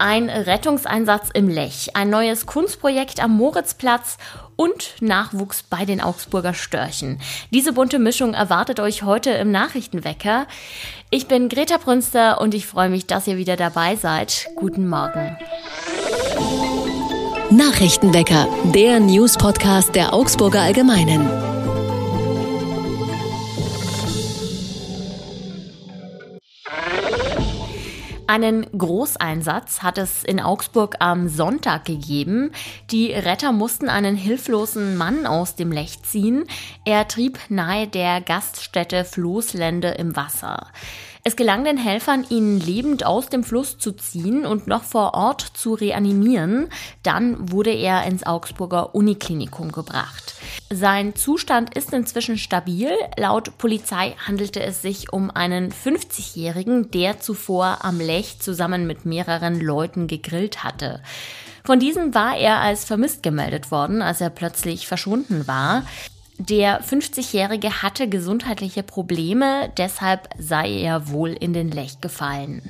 ein Rettungseinsatz im Lech, ein neues Kunstprojekt am Moritzplatz und Nachwuchs bei den Augsburger Störchen. Diese bunte Mischung erwartet euch heute im Nachrichtenwecker. Ich bin Greta Brünster und ich freue mich, dass ihr wieder dabei seid. Guten Morgen. Nachrichtenwecker, der News-Podcast der Augsburger Allgemeinen. Einen Großeinsatz hat es in Augsburg am Sonntag gegeben. Die Retter mussten einen hilflosen Mann aus dem Lech ziehen. Er trieb nahe der Gaststätte Floßlände im Wasser. Es gelang den Helfern, ihn lebend aus dem Fluss zu ziehen und noch vor Ort zu reanimieren. Dann wurde er ins Augsburger Uniklinikum gebracht. Sein Zustand ist inzwischen stabil. Laut Polizei handelte es sich um einen 50-Jährigen, der zuvor am Lech zusammen mit mehreren Leuten gegrillt hatte. Von diesem war er als vermisst gemeldet worden, als er plötzlich verschwunden war. Der 50-Jährige hatte gesundheitliche Probleme, deshalb sei er wohl in den Lech gefallen.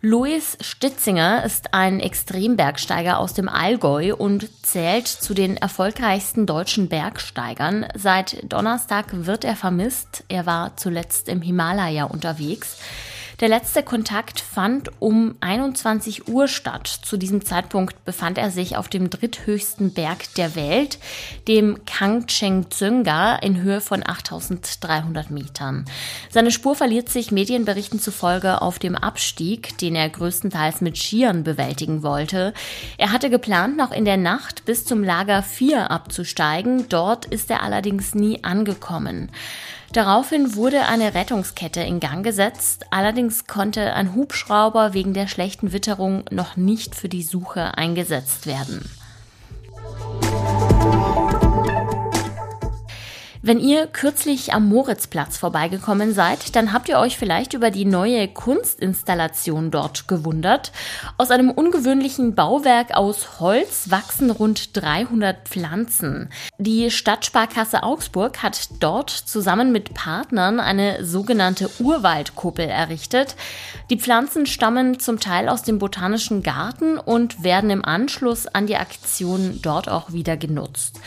Louis Stitzinger ist ein Extrembergsteiger aus dem Allgäu und zählt zu den erfolgreichsten deutschen Bergsteigern. Seit Donnerstag wird er vermisst. Er war zuletzt im Himalaya unterwegs. Der letzte Kontakt fand um 21 Uhr statt. Zu diesem Zeitpunkt befand er sich auf dem dritthöchsten Berg der Welt, dem Kangchenjunga in Höhe von 8300 Metern. Seine Spur verliert sich Medienberichten zufolge auf dem Abstieg, den er größtenteils mit Skiern bewältigen wollte. Er hatte geplant, noch in der Nacht bis zum Lager 4 abzusteigen. Dort ist er allerdings nie angekommen. Daraufhin wurde eine Rettungskette in Gang gesetzt, allerdings konnte ein Hubschrauber wegen der schlechten Witterung noch nicht für die Suche eingesetzt werden. Wenn ihr kürzlich am Moritzplatz vorbeigekommen seid, dann habt ihr euch vielleicht über die neue Kunstinstallation dort gewundert. Aus einem ungewöhnlichen Bauwerk aus Holz wachsen rund 300 Pflanzen. Die Stadtsparkasse Augsburg hat dort zusammen mit Partnern eine sogenannte Urwaldkuppel errichtet. Die Pflanzen stammen zum Teil aus dem Botanischen Garten und werden im Anschluss an die Aktion dort auch wieder genutzt.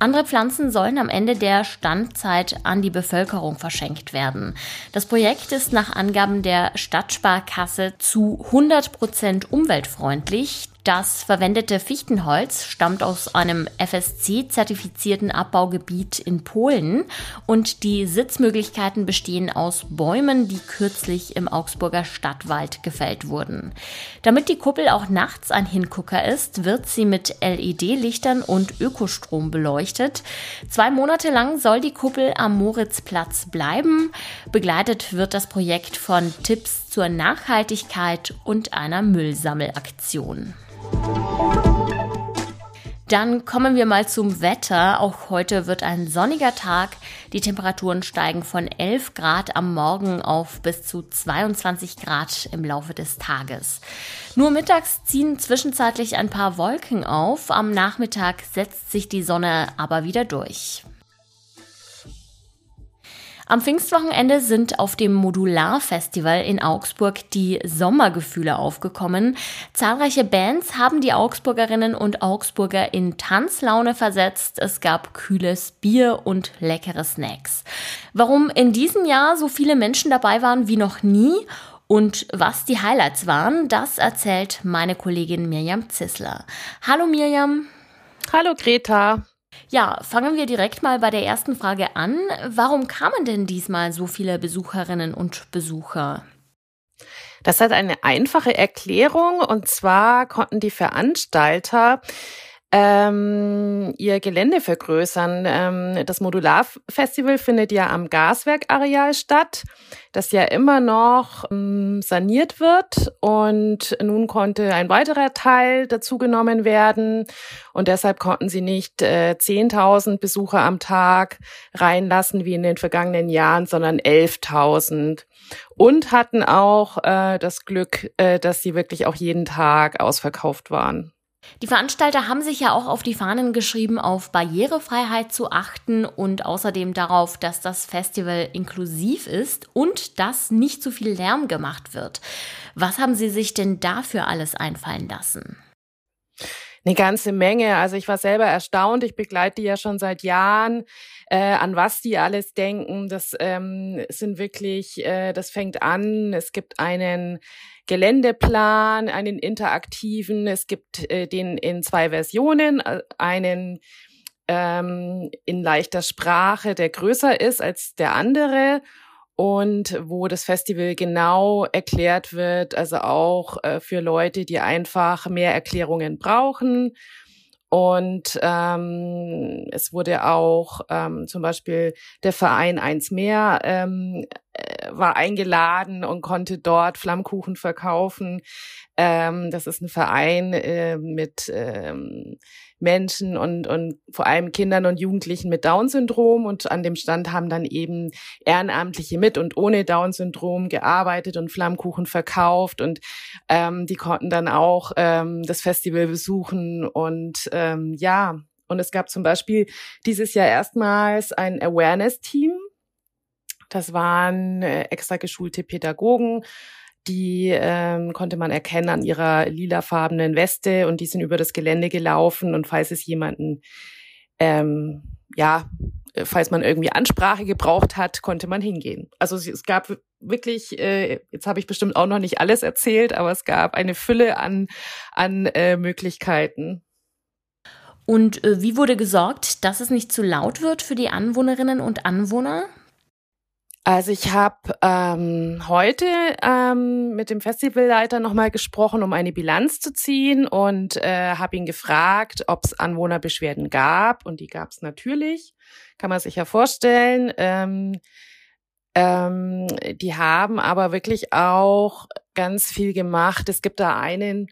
Andere Pflanzen sollen am Ende der Standzeit an die Bevölkerung verschenkt werden. Das Projekt ist nach Angaben der Stadtsparkasse zu 100 Prozent umweltfreundlich. Das verwendete Fichtenholz stammt aus einem FSC-zertifizierten Abbaugebiet in Polen und die Sitzmöglichkeiten bestehen aus Bäumen, die kürzlich im Augsburger Stadtwald gefällt wurden. Damit die Kuppel auch nachts ein Hingucker ist, wird sie mit LED-Lichtern und Ökostrom beleuchtet. Zwei Monate lang soll die Kuppel am Moritzplatz bleiben. Begleitet wird das Projekt von Tipps zur Nachhaltigkeit und einer Müllsammelaktion. Dann kommen wir mal zum Wetter. Auch heute wird ein sonniger Tag. Die Temperaturen steigen von 11 Grad am Morgen auf bis zu 22 Grad im Laufe des Tages. Nur mittags ziehen zwischenzeitlich ein paar Wolken auf. Am Nachmittag setzt sich die Sonne aber wieder durch. Am Pfingstwochenende sind auf dem Modular-Festival in Augsburg die Sommergefühle aufgekommen. Zahlreiche Bands haben die Augsburgerinnen und Augsburger in Tanzlaune versetzt. Es gab kühles Bier und leckere Snacks. Warum in diesem Jahr so viele Menschen dabei waren wie noch nie und was die Highlights waren, das erzählt meine Kollegin Mirjam Zissler. Hallo Mirjam. Hallo Greta. Ja, fangen wir direkt mal bei der ersten Frage an. Warum kamen denn diesmal so viele Besucherinnen und Besucher? Das hat eine einfache Erklärung und zwar konnten die Veranstalter ähm, ihr Gelände vergrößern. Ähm, das Modularfestival findet ja am Gaswerkareal statt, das ja immer noch ähm, saniert wird und nun konnte ein weiterer Teil dazugenommen werden und deshalb konnten sie nicht äh, 10.000 Besucher am Tag reinlassen wie in den vergangenen Jahren, sondern 11.000 und hatten auch äh, das Glück, äh, dass sie wirklich auch jeden Tag ausverkauft waren. Die Veranstalter haben sich ja auch auf die Fahnen geschrieben, auf Barrierefreiheit zu achten und außerdem darauf, dass das Festival inklusiv ist und dass nicht zu viel Lärm gemacht wird. Was haben Sie sich denn dafür alles einfallen lassen? Eine ganze Menge. Also ich war selber erstaunt. Ich begleite die ja schon seit Jahren. Äh, an was die alles denken, das ähm, sind wirklich, äh, das fängt an. Es gibt einen Geländeplan, einen interaktiven. Es gibt äh, den in zwei Versionen, äh, einen ähm, in leichter Sprache, der größer ist als der andere und wo das Festival genau erklärt wird, also auch äh, für Leute, die einfach mehr Erklärungen brauchen. Und ähm, es wurde auch ähm, zum Beispiel der Verein Eins mehr ähm, äh, war eingeladen und konnte dort Flammkuchen verkaufen. Ähm, das ist ein Verein äh, mit ähm, Menschen und, und vor allem Kindern und Jugendlichen mit Down-Syndrom. Und an dem Stand haben dann eben Ehrenamtliche mit und ohne Down-Syndrom gearbeitet und Flammkuchen verkauft. Und ähm, die konnten dann auch ähm, das Festival besuchen. Und ähm, ja, und es gab zum Beispiel dieses Jahr erstmals ein Awareness-Team. Das waren äh, extra geschulte Pädagogen die ähm, konnte man erkennen an ihrer lilafarbenen Weste und die sind über das Gelände gelaufen und falls es jemanden, ähm, ja, falls man irgendwie Ansprache gebraucht hat, konnte man hingehen. Also es gab wirklich, äh, jetzt habe ich bestimmt auch noch nicht alles erzählt, aber es gab eine Fülle an, an äh, Möglichkeiten. Und äh, wie wurde gesorgt, dass es nicht zu laut wird für die Anwohnerinnen und Anwohner? Also ich habe ähm, heute ähm, mit dem Festivalleiter nochmal gesprochen, um eine Bilanz zu ziehen und äh, habe ihn gefragt, ob es Anwohnerbeschwerden gab und die gab es natürlich, kann man sich ja vorstellen. Ähm, ähm, die haben aber wirklich auch ganz viel gemacht. Es gibt da einen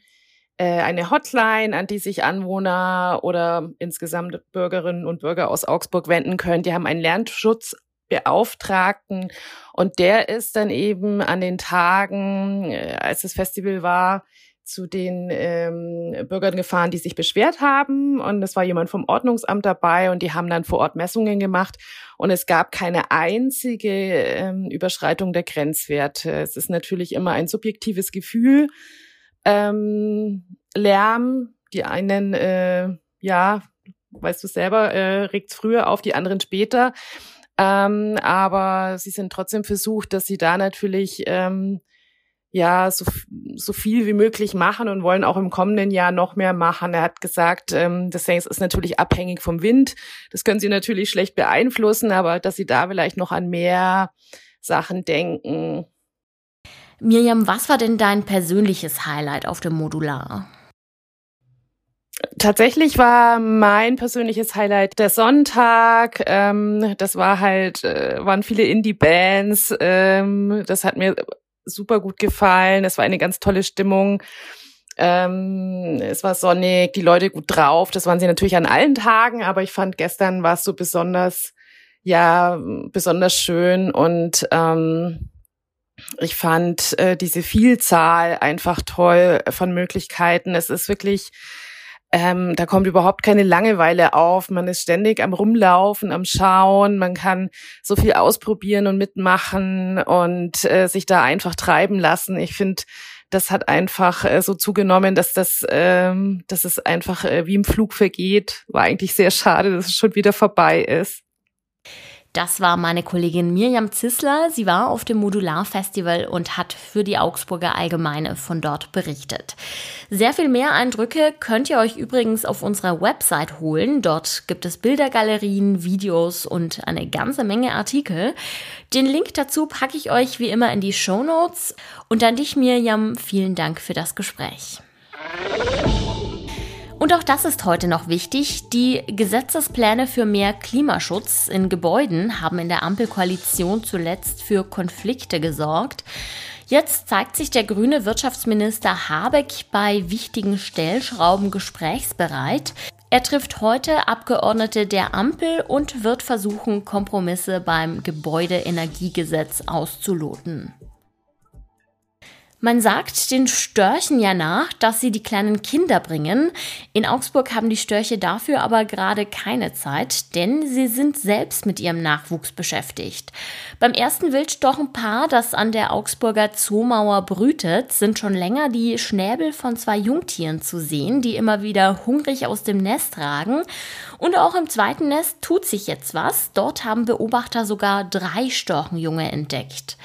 äh, eine Hotline, an die sich Anwohner oder insgesamt Bürgerinnen und Bürger aus Augsburg wenden können. Die haben einen Lernschutz Beauftragten. Und der ist dann eben an den Tagen, äh, als das Festival war, zu den ähm, Bürgern gefahren, die sich beschwert haben. Und es war jemand vom Ordnungsamt dabei und die haben dann vor Ort Messungen gemacht. Und es gab keine einzige ähm, Überschreitung der Grenzwerte. Es ist natürlich immer ein subjektives Gefühl. Ähm, Lärm, die einen, äh, ja, weißt du selber, äh, regt früher auf, die anderen später. Ähm, aber sie sind trotzdem versucht, dass sie da natürlich ähm, ja so, so viel wie möglich machen und wollen auch im kommenden Jahr noch mehr machen. Er hat gesagt, ähm, das ist natürlich abhängig vom Wind. Das können sie natürlich schlecht beeinflussen, aber dass sie da vielleicht noch an mehr Sachen denken. Miriam, was war denn dein persönliches Highlight auf dem Modular? Tatsächlich war mein persönliches Highlight der Sonntag. Ähm, das war halt, äh, waren viele Indie-Bands. Ähm, das hat mir super gut gefallen. Es war eine ganz tolle Stimmung. Ähm, es war sonnig, die Leute gut drauf. Das waren sie natürlich an allen Tagen, aber ich fand gestern war es so besonders, ja, besonders schön und ähm, ich fand äh, diese Vielzahl einfach toll von Möglichkeiten. Es ist wirklich ähm, da kommt überhaupt keine Langeweile auf. Man ist ständig am Rumlaufen, am Schauen. Man kann so viel ausprobieren und mitmachen und äh, sich da einfach treiben lassen. Ich finde, das hat einfach äh, so zugenommen, dass das, ähm, dass es einfach äh, wie im Flug vergeht. War eigentlich sehr schade, dass es schon wieder vorbei ist. Das war meine Kollegin Mirjam Zissler. Sie war auf dem Modular-Festival und hat für die Augsburger Allgemeine von dort berichtet. Sehr viel mehr Eindrücke könnt ihr euch übrigens auf unserer Website holen. Dort gibt es Bildergalerien, Videos und eine ganze Menge Artikel. Den Link dazu packe ich euch wie immer in die Show Notes. Und an dich, Mirjam, vielen Dank für das Gespräch. Und auch das ist heute noch wichtig. Die Gesetzespläne für mehr Klimaschutz in Gebäuden haben in der Ampelkoalition zuletzt für Konflikte gesorgt. Jetzt zeigt sich der grüne Wirtschaftsminister Habeck bei wichtigen Stellschrauben gesprächsbereit. Er trifft heute Abgeordnete der Ampel und wird versuchen, Kompromisse beim Gebäudeenergiegesetz auszuloten. Man sagt den Störchen ja nach, dass sie die kleinen Kinder bringen. In Augsburg haben die Störche dafür aber gerade keine Zeit, denn sie sind selbst mit ihrem Nachwuchs beschäftigt. Beim ersten Wildstochenpaar, das an der Augsburger Zoomauer brütet, sind schon länger die Schnäbel von zwei Jungtieren zu sehen, die immer wieder hungrig aus dem Nest ragen. Und auch im zweiten Nest tut sich jetzt was. Dort haben Beobachter sogar drei Storchenjunge entdeckt.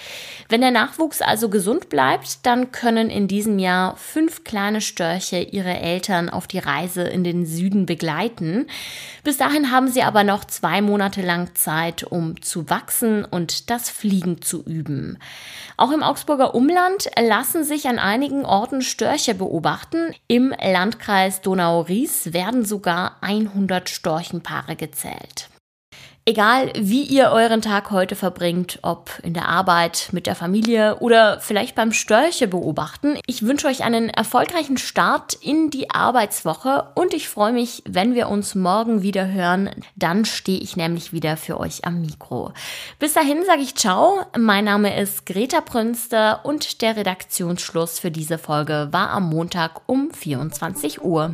Wenn der Nachwuchs also gesund bleibt, dann können in diesem Jahr fünf kleine Störche ihre Eltern auf die Reise in den Süden begleiten. Bis dahin haben sie aber noch zwei Monate lang Zeit, um zu wachsen und das Fliegen zu üben. Auch im Augsburger Umland lassen sich an einigen Orten Störche beobachten. Im Landkreis Donau-Ries werden sogar 100 Storchenpaare gezählt. Egal, wie ihr euren Tag heute verbringt, ob in der Arbeit, mit der Familie oder vielleicht beim Störche beobachten, ich wünsche euch einen erfolgreichen Start in die Arbeitswoche und ich freue mich, wenn wir uns morgen wieder hören. Dann stehe ich nämlich wieder für euch am Mikro. Bis dahin sage ich ciao. Mein Name ist Greta Prünster und der Redaktionsschluss für diese Folge war am Montag um 24 Uhr.